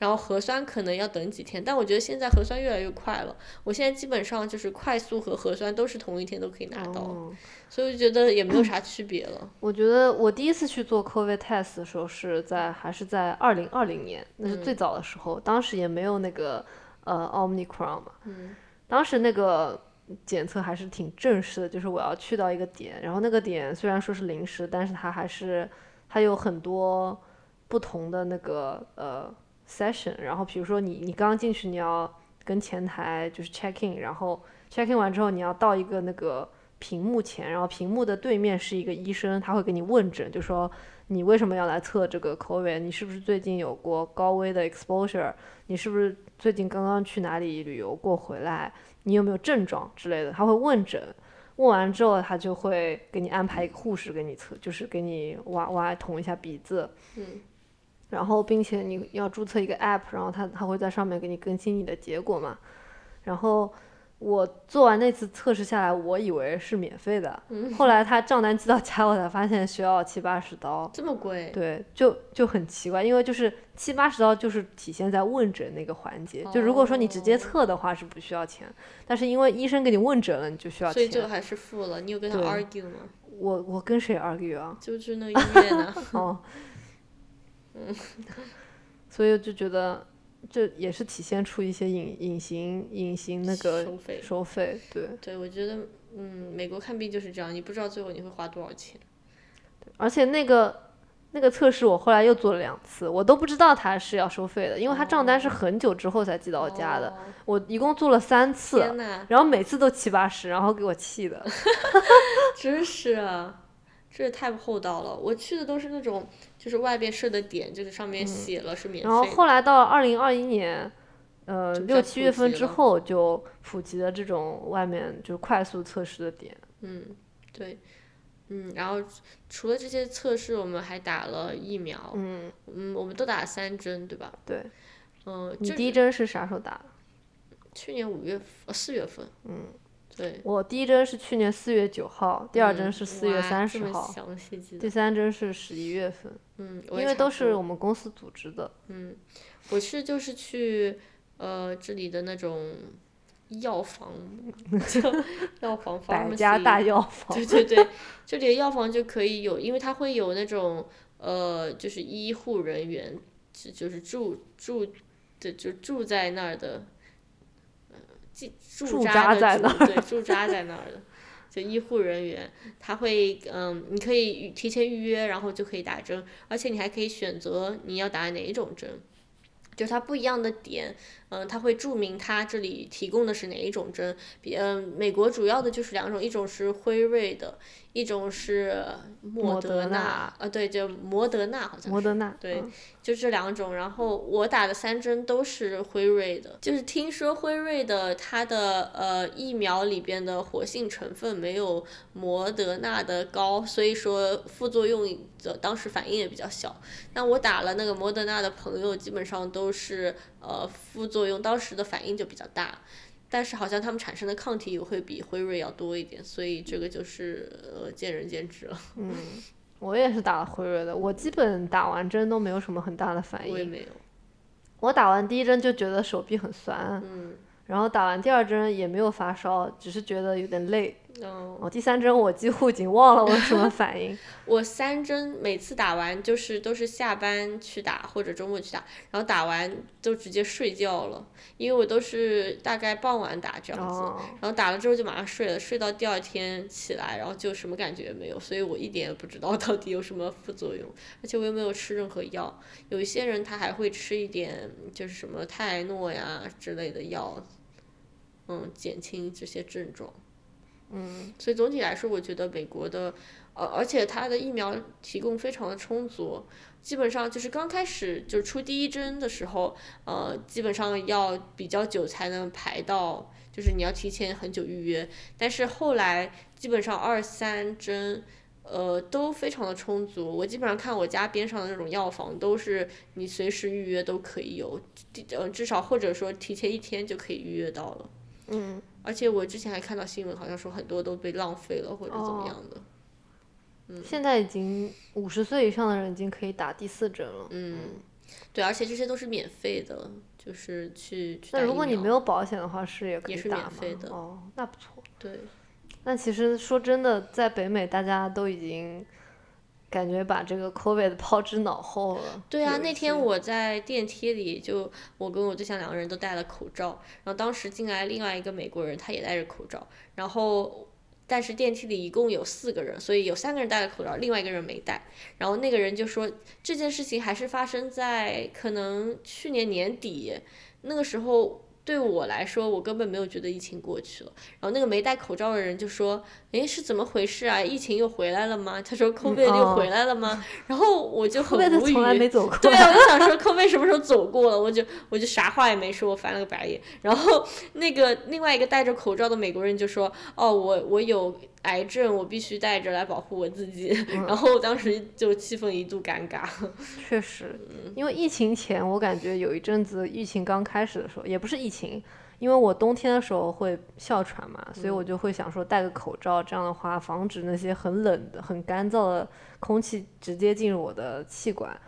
然后核酸可能要等几天。但我觉得现在核酸越来越快了，我现在基本上就是快速和核酸都是同一天都可以拿到，哦，所以我就觉得也没有啥区别了。我觉得我第一次去做 COVID test 的时候是在还是在二零二零年，那是最早的时候，当时也没有那个呃 Omicron 嘛，嗯当时那个检测还是挺正式的，就是我要去到一个点，然后那个点虽然说是临时，但是它还是它有很多不同的那个呃 session，然后比如说你你刚进去你要跟前台就是 check in，然后 check in 完之后你要到一个那个屏幕前，然后屏幕的对面是一个医生，他会给你问诊，就说你为什么要来测这个 COVID？你是不是最近有过高危的 exposure？你是不是最近刚刚去哪里旅游过回来？你有没有症状之类的？他会问诊，问完之后他就会给你安排一个护士给你测，就是给你挖挖捅一下鼻子，嗯然后并且你要注册一个 app，然后它它会在上面给你更新你的结果嘛。然后我做完那次测试下来，我以为是免费的，后来他账单寄到家，我才发现需要七八十刀。这么贵？对，就就很奇怪，因为就是七八十刀就是体现在问诊那个环节。就如果说你直接哦测的话是不需要钱，但是因为医生给你问诊了，你就需要钱。所以就还是付了。你有跟他 argue 吗？我我跟谁 argue 啊？就是那个医院呢？哦，所以就觉得这也是体现出一些隐隐形隐形那个收费收费，对。对，我觉得，嗯，美国看病就是这样，你不知道最后你会花多少钱。而且那个那个测试我后来又做了两次，我都不知道他是要收费的，因为他账单是很久之后才寄到我家的。哦我一共做了三次，然后每次都七八十，然后给我气的。真是啊，这也太不厚道了。我去的都是那种，就是外边设的点，就是上面写了是免嗯然后。后来到了二零二一年，呃六七月份之后就普及了这种外面就是快速测试的点。嗯，对，嗯，然后除了这些测试，我们还打了疫苗，嗯，嗯，我们都打了三针，对吧？对。嗯，你第一针是啥时候打？去年五月份，呃，四月份，嗯，对，我第一针是去年四月九号，第二针嗯是四月三十号，详细记，第三针是十一月份，嗯，因为都是我们公司组织的。嗯，我是就是去呃这里的那种药房，药房百家大药房，对对对，这里的药房就可以有，因为它会有那种呃，就是医护人员，就就是住住的就住在那儿的，呃，驻扎在那儿，对，驻扎在那儿的。就医护人员，他会，嗯，你可以提前预约，然后就可以打针，而且你还可以选择你要打哪一种针，就是它不一样的点，嗯，它会注明它这里提供的是哪一种针。比嗯，美国主要的就是两种，一种是辉瑞的，一种是莫莫德德纳呃，啊，对，就摩德纳好像是。摩德纳。对嗯就这两种，然后我打的三针都是辉瑞的，就是听说辉瑞的它的呃疫苗里边的活性成分没有摩德纳的高，所以说副作用的当时反应也比较小。那我打了那个摩德纳的朋友，基本上都是呃副作用当时的反应就比较大。但是好像他们产生的抗体也会比辉瑞要多一点，所以这个就是呃见仁见智了。嗯，我也是打了辉瑞的，我基本打完针都没有什么很大的反应。我也没有，我打完第一针就觉得手臂很酸，嗯，然后打完第二针也没有发烧，只是觉得有点累。嗯。哦，第三针我几乎已经忘了我什么反应。我三针每次打完就是都是下班去打或者周末去打，然后打完就直接睡觉了，因为我都是大概傍晚打这样子，哦，然后打了之后就马上睡了，睡到第二天起来，然后就什么感觉也没有，所以我一点也不知道到底有什么副作用，而且我又没有吃任何药，有一些人他还会吃一点就是什么泰诺呀之类的药，嗯，减轻这些症状。嗯，所以总体来说，我觉得美国的，呃，而且它的疫苗提供非常的充足，基本上就是刚开始就出第一针的时候，呃，基本上要比较久才能排到，就是你要提前很久预约，但是后来基本上二三针。呃，都非常的充足。我基本上看我家边上的那种药房，都是你随时预约都可以有，呃，至少或者说提前一天就可以预约到了。嗯，而且我之前还看到新闻，好像说很多都被浪费了或者怎么样的。现在已经五十岁以上的人已经可以打第四针了。嗯，对，而且这些都是免费的，就是去去打那如果你没有保险的话，是也可以也是打吗免费的哦，那不错。对，那其实说真的，在北美大家都已经感觉把这个 COVID 抛之脑后了。对啊，那天我在电梯里，就我跟我对象两个人都戴了口罩，然后当时进来另外一个美国人，他也戴着口罩，然后但是电梯里一共有四个人，所以有三个人戴了口罩，另外一个人没戴，然后那个人就说这件事情还是发生在可能去年年底，那个时候。对我来说，我根本没有觉得疫情过去了。然后那个没戴口罩的人就说：“诶，是怎么回事啊？疫情又回来了吗？”他说：“COVID 又哦回来了吗？” 然后我就很无语。从来没走 过。对啊，我就想说 扣费什么时候走过了，我就我就啥话也没说，我翻了个白眼。然后那个另外一个戴着口罩的美国人就说：“哦，我我有癌症，我必须带着来保护我自己。然后当时就气氛一度尴尬。确实，嗯因为疫情前我感觉有一阵子疫情刚开始的时候，也不是疫情，因为我冬天的时候会哮喘嘛，所以嗯我就会想说戴个口罩，这样的话防止那些很冷的、很干燥的空气直接进入我的气管。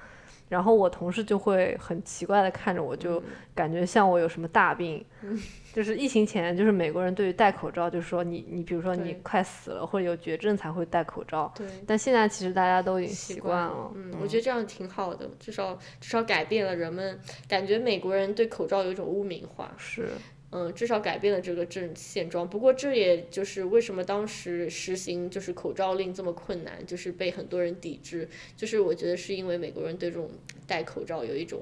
然后我同事就会很奇怪的看着我，就嗯感觉像我有什么大病。就是疫情前，就是美国人对于戴口罩，就是说你你比如说你快死了或者有绝症才会戴口罩，对，但现在其实大家都已经习习惯了。嗯，我觉得这样挺好的，至少至少改变了人们感觉美国人对口罩有一种污名化。是。嗯，至少改变了这个症现状。不过这也就是为什么当时实行就是口罩令这么困难，就是被很多人抵制。就是我觉得是因为美国人对这种戴口罩有一种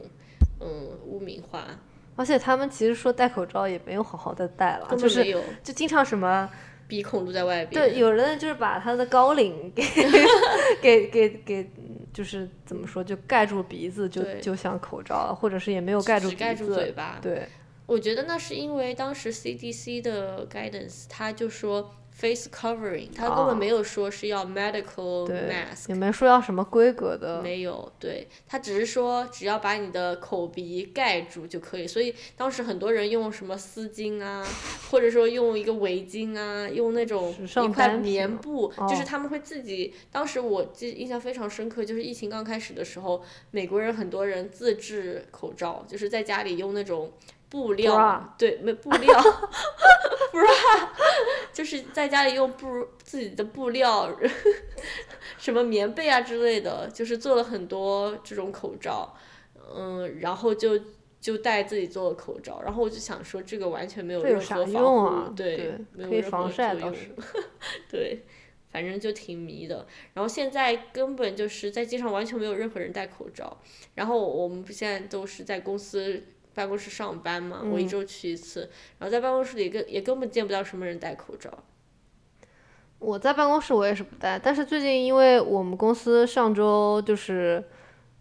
嗯污名化，而且他们其实说戴口罩也没有好好的戴了，就是就经常什么鼻孔露在外边。对，有人就是把他的高领 给给给给，就是怎么说，就盖住鼻子，就对就像口罩了，或者是也没有盖住鼻只盖住子，嘴巴。对，我觉得那是因为当时 CDC 的 guidance，他就说。face covering，他根本没有说是要 medical mask，也没说要什么规格的。没有，对他只是说只要把你的口鼻盖住就可以。所以当时很多人用什么丝巾啊，或者说用一个围巾啊，用那种一块棉布，就是他们会自己。当时我记印象非常深刻，就是疫情刚开始的时候，美国人很多人自制口罩，就是在家里用那种。布料。对，没布料，不是，就是在家里用布自己的布料，什么棉被啊之类的，就是做了很多这种口罩，嗯，然后就就带自己做的口罩，然后我就想说，这个完全没有任何防护，对，没有任何作用，对，反正就挺迷的。然后现在根本就是在街上完全没有任何人戴口罩，然后我们现在都是在公司。办公室上班嘛，我一周去一次，然后在办公室里根也根本见不到什么人戴口罩。我在办公室我也是不戴，但是最近因为我们公司上周就是，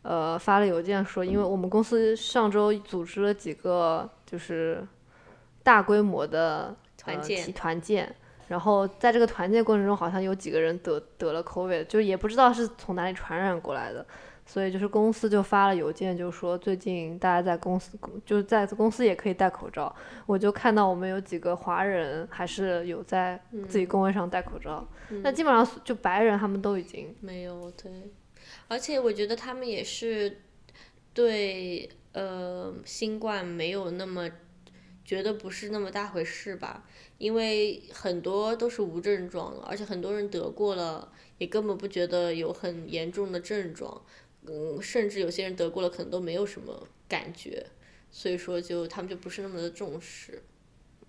呃，发了邮件说，因为我们公司上周组织了几个就是大规模的团建，团建，然后在这个团建过程中，好像有几个人得得了 COVID，就也不知道是从哪里传染过来的。所以就是公司就发了邮件，就说最近大家在公司，就在公司也可以戴口罩。我就看到我们有几个华人还是有在自己工位上戴口罩，那基本上就白人他们都已经没有对，而且我觉得他们也是对呃新冠没有那么觉得不是那么大回事吧，因为很多都是无症状的，而且很多人得过了也根本不觉得有很严重的症状。嗯，甚至有些人得过了，可能都没有什么感觉，所以说就他们就不是那么的重视。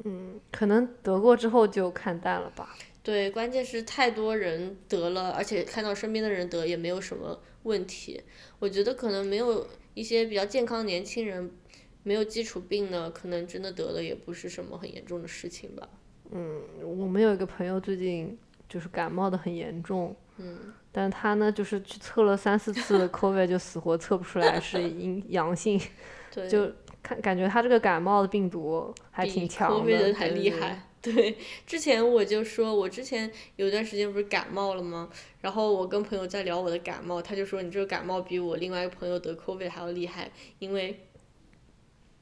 嗯，可能得过之后就看淡了吧。对，关键是太多人得了，而且看到身边的人得也没有什么问题。我觉得可能没有一些比较健康年轻人，没有基础病呢，可能真的得了也不是什么很严重的事情吧。嗯，我们有一个朋友最近就是感冒的很严重。嗯。但他呢，就是去测了三四次 COVID，就死活测不出来是阴 阳性，就看感觉他这个感冒的病毒还挺强的，还厉害。对，之前我就说，我之前有一段时间不是感冒了吗？然后我跟朋友在聊我的感冒，他就说你这个感冒比我另外一个朋友得 COVID 还要厉害，因为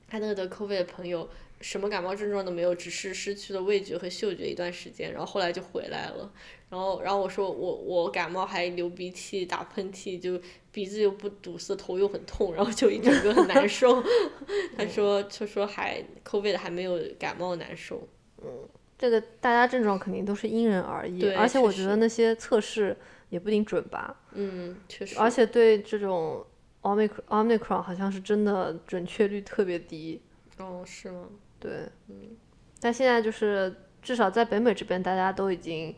他那个得 COVID 的朋友。什么感冒症状都没有，只是失去了味觉和嗅觉一段时间，然后后来就回来了。然后，然后我说我我感冒还流鼻涕、打喷嚏，就鼻子又不堵塞，头又很痛，然后就一整个很难受。他说他说还 COVID 还没有感冒难受。嗯，这个大家症状肯定都是因人而异，而且我觉得那些测试也不一定准吧。嗯，确实。而且对这种 omicron omicron 好像是真的准确率特别低。哦，是吗？对，嗯，但现在就是至少在北美这边，大家都已经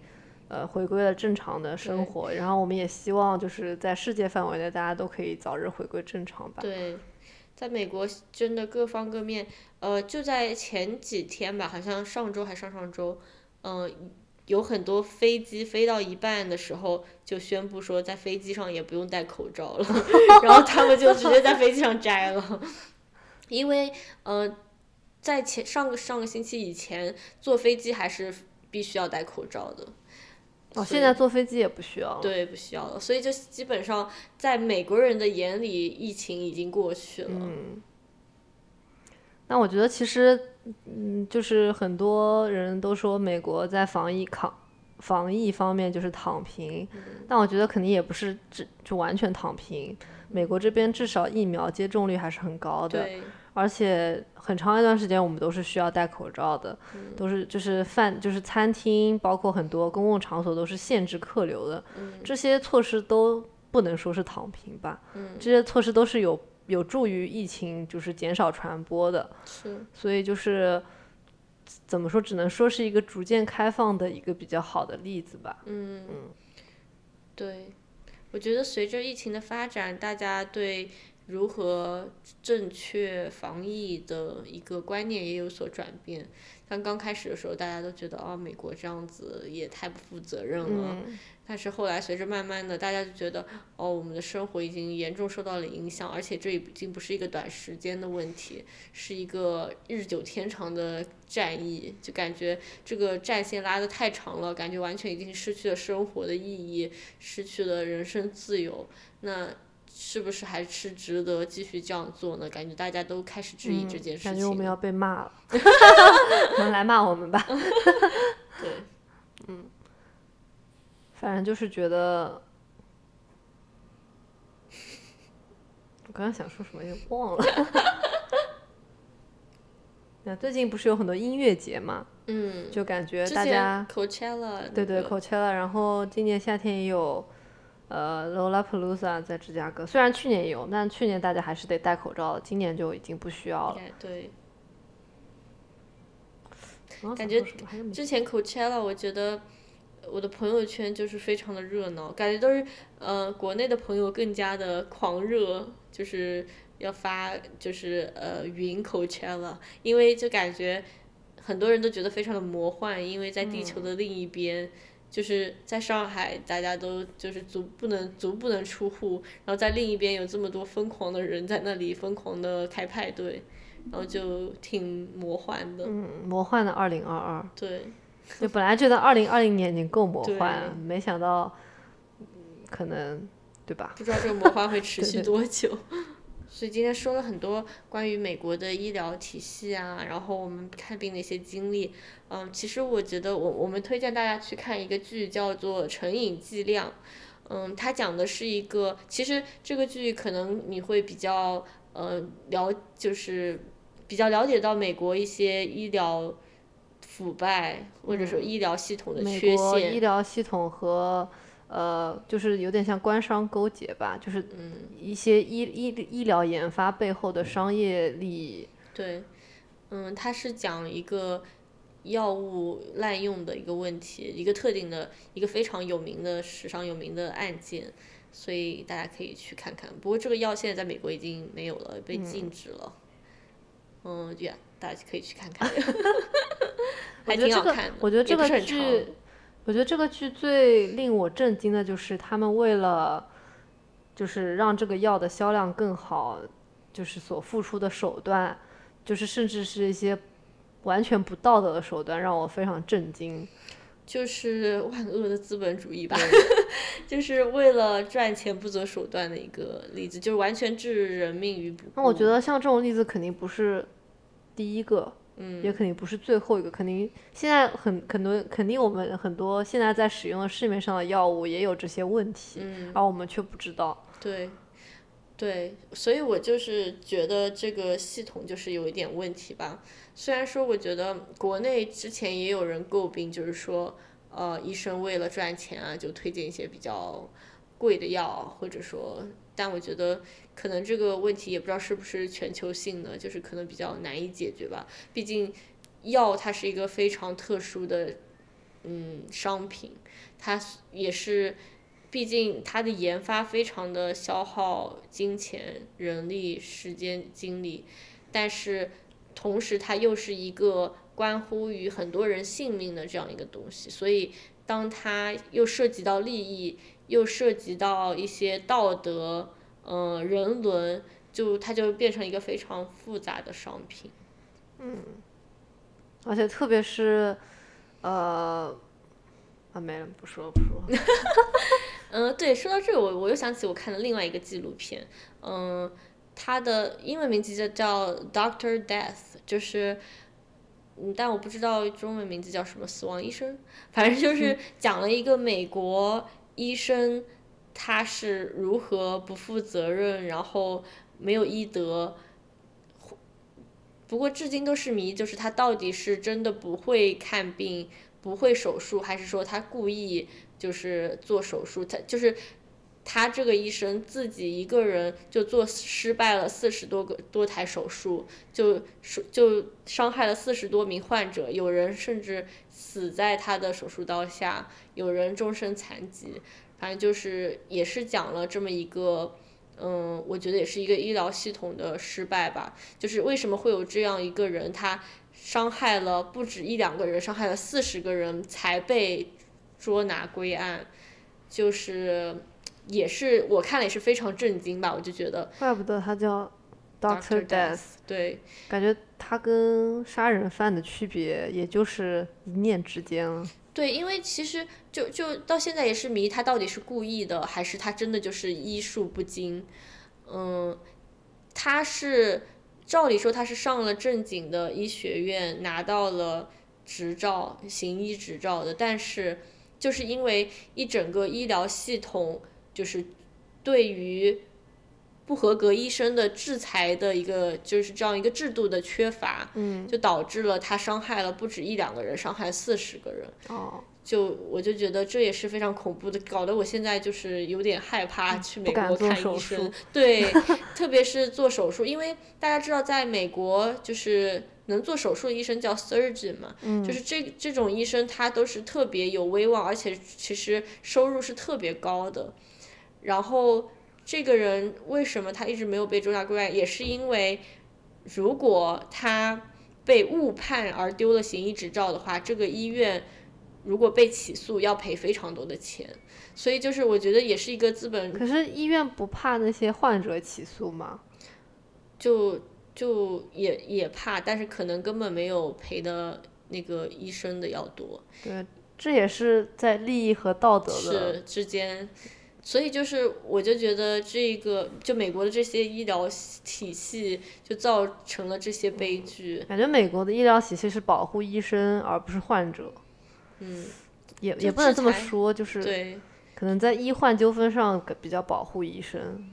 呃回归了正常的生活，然后我们也希望就是在世界范围内，大家都可以早日回归正常吧。对，在美国真的各方各面，呃，就在前几天吧，好像上周还上上周，嗯，有很多飞机飞到一半的时候就宣布说，在飞机上也不用戴口罩了，然后他们就直接在飞机上摘了，因为呃。在前上个上个星期以前，坐飞机还是必须要戴口罩的。哦，现在坐飞机也不需要了。对，不需要了。所以就基本上在美国人的眼里，疫情已经过去了。嗯。那我觉得其实，嗯，就是很多人都说美国在防疫抗防疫方面就是躺平，但我觉得肯定也不是只就完全躺平。美国这边至少疫苗接种率还是很高的。对。而且很长一段时间，我们都是需要戴口罩的，都是就是饭就是餐厅，包括很多公共场所都是限制客流的。这些措施都不能说是躺平吧？这些措施都是有有助于疫情就是减少传播的。是。所以就是怎么说，只能说是一个逐渐开放的一个比较好的例子吧。嗯嗯。对，我觉得随着疫情的发展，大家对。如何正确防疫的一个观念也有所转变。像刚开始的时候，大家都觉得哦，美国这样子也太不负责任了。但是后来随着慢慢的，大家就觉得哦，我们的生活已经严重受到了影响，而且这已经不是一个短时间的问题，是一个日久天长的战役。就感觉这个战线拉得太长了，感觉完全已经失去了生活的意义，失去了人身自由。那是不是还是值得继续这样做呢？感觉大家都开始质疑这件事情。感觉我们要被骂了，能来骂我们吧？对，嗯。反正就是觉得，我刚刚想说什么也忘了。那最近不是有很多音乐节嘛？嗯。就感觉大家。Coachella。对对，Coachella，然后今年夏天也有，呃，Lollapalooza 在芝加哥。虽然去年也有，但去年大家还是得戴口罩，今年就已经不需要了。对。感觉之前 Coachella，我觉得。我的朋友圈就是非常的热闹，感觉都是呃国内的朋友更加的狂热，就是要发就是呃云 Coachella，因为就感觉很多人都觉得非常的魔幻，因为在地球的另一边，就是在上海大家都就是足不能足不能出户，然后在另一边有这么多疯狂的人在那里疯狂的开派对，然后就挺魔幻的。嗯，魔幻的二零二二。对。就本来觉得二零二零年已经够魔幻了，没想到，可能，对吧？不知道这个魔幻会持续多久。所以今天说了很多关于美国的医疗体系啊，然后我们看病的一些经历。嗯，其实我觉得我我们推荐大家去看一个剧，叫做《成瘾剂量》。嗯，它讲的是一个，其实这个剧可能你会比较呃了，就是比较了解到美国一些医疗。腐败或者说医疗系统的缺陷，医疗系统和呃，就是有点像官商勾结吧，就是嗯一些医医医疗研发背后的商业利益。对，嗯，它是讲一个药物滥用的一个问题，一个特定的一个非常有名的史上有名的案件，所以大家可以去看看。不过这个药现在在美国已经没有了，被禁止了。嗯，对呀，大家可以去看看。我觉得这个，我觉得这个剧，我觉得这个剧最令我震惊的就是他们为了，就是让这个药的销量更好，就是所付出的手段，就是甚至是一些完全不道德的手段，让我非常震惊。就是万恶的资本主义吧，就是为了赚钱不择手段的一个例子，就是完全置人命于不顾。那我觉得像这种例子肯定不是第一个。也肯定不是最后一个，肯定现在很很多，肯定我们很多现在在使用的市面上的药物也有这些问题，而我们却不知道。对，对，所以我就是觉得这个系统就是有一点问题吧。虽然说我觉得国内之前也有人诟病，就是说，呃，医生为了赚钱啊，就推荐一些比较贵的药，或者说。但我觉得可能这个问题也不知道是不是全球性的，就是可能比较难以解决吧。毕竟药它是一个非常特殊的嗯商品，它也是，毕竟它的研发非常的消耗金钱、人力、时间、精力，但是同时它又是一个关乎于很多人性命的这样一个东西，所以当它又涉及到利益。又涉及到一些道德，嗯，人伦，就它就变成一个非常复杂的商品。嗯，而且特别是，呃，啊，没了，不说了，不说了。嗯，对，说到这个，我我又想起我看的另外一个纪录片，嗯，它的英文名字就叫《Doctor Death》，就是，嗯，但我不知道中文名字叫什么，《死亡医生》，反正就是讲了一个美国。医生他是如何不负责任，然后没有医德，不过至今都是谜，就是他到底是真的不会看病，不会手术，还是说他故意就是做手术？他就是他这个医生自己一个人就做失败了四十多个多台手术，就就伤害了四十多名患者，有人甚至死在他的手术刀下。有人终身残疾，反正就是也是讲了这么一个，嗯，我觉得也是一个医疗系统的失败吧。就是为什么会有这样一个人，他伤害了不止一两个人，伤害了四十个人才被捉拿归案，就是也是我看了也是非常震惊吧。我就觉得，怪不得他叫 Doctor Death，对，感觉他跟杀人犯的区别也就是一念之间了。对，因为其实就就到现在也是迷，他到底是故意的，还是他真的就是医术不精？嗯，他是照理说他是上了正经的医学院，拿到了执照，行医执照的，但是就是因为一整个医疗系统就是对于不合格医生的制裁的一个就是这样一个制度的缺乏，嗯，就导致了他伤害了不止一两个人，伤害四十个人。哦，就我就觉得这也是非常恐怖的，搞得我现在就是有点害怕去美国看医生。对，特别是做手术，因为大家知道，在美国就是能做手术的医生叫 surgeon 嘛，嗯就是这这种医生他都是特别有威望，而且其实收入是特别高的。然后这个人为什么他一直没有被捉拿归案，也是因为如果他被误判而丢了行医执照的话，这个医院如果被起诉要赔非常多的钱。所以就是我觉得也是一个资本可是医院不怕那些患者起诉吗？就就也也怕，但是可能根本没有赔的那个医生的要多。对，这也是在利益和道德的是之间，所以就是我就觉得这个就美国的这些医疗体系就造成了这些悲剧。感觉美国的医疗体系是保护医生而不是患者，嗯，也也不能这么说，就是对，可能在医患纠纷上比较保护医生。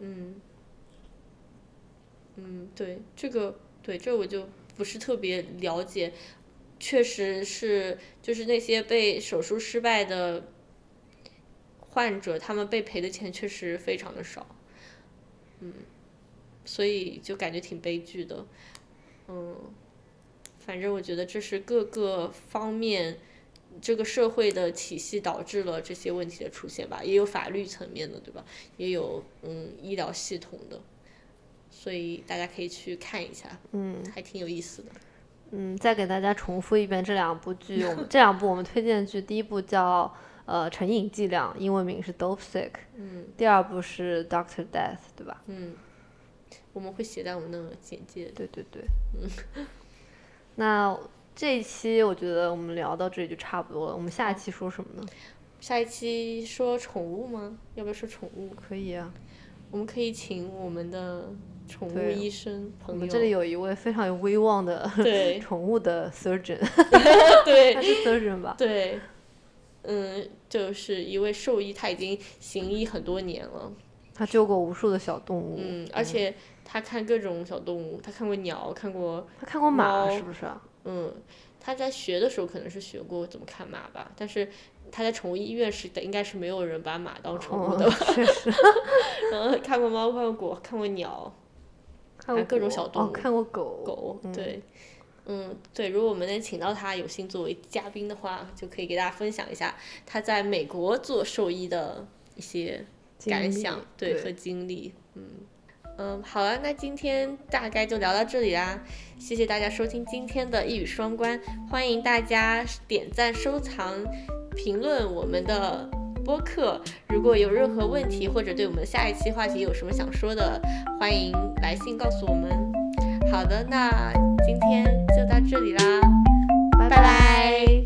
嗯，嗯，对，这个对这我就不是特别了解，确实是就是那些被手术失败的患者，他们被赔的钱确实非常的少，嗯，所以就感觉挺悲剧的，嗯，反正我觉得这是各个方面。这个社会的体系导致了这些问题的出现吧，也有法律层面的，对吧？也有嗯医疗系统的，所以大家可以去看一下，嗯还挺有意思的。嗯，再给大家重复一遍这两部剧，我们 这两部我们推荐的剧，第一部叫呃《成瘾剂量》，英文名是《Dope Sick》，嗯第二部是《Doctor Death》，对吧？嗯，我们会写在我们的简介。对对对。嗯 那这一期我觉得我们聊到这里就差不多了，我们下一期说什么呢？下一期说宠物吗？要不要说宠物？可以啊，我们可以请我们的宠物医生朋友。我们这里有一位非常有威望的对 宠物的 surgeon，对他是 surgeon 吧？对，嗯，就是一位兽医，他已经行医很多年了。他救过无数的小动物，嗯，而且他看各种小动物，他看过鸟，看过他看过马是不是啊？嗯，他在学的时候可能是学过怎么看马吧，但是他在宠物医院是的，应该是没有人把马当宠物哦的吧。确实，然后看过猫，看过狗，看过鸟，看过各种小动物看过狗，狗，嗯对，嗯，对，如果我们能请到他有幸作为嘉宾的话，就可以给大家分享一下他在美国做兽医的一些感想，对和经历，嗯。嗯，好了，那今天大概就聊到这里啦，谢谢大家收听今天的一语双关，欢迎大家点赞、收藏、评论我们的播客。如果有任何问题或者对我们下一期话题有什么想说的，欢迎来信告诉我们。好的，那今天就到这里啦，拜拜。拜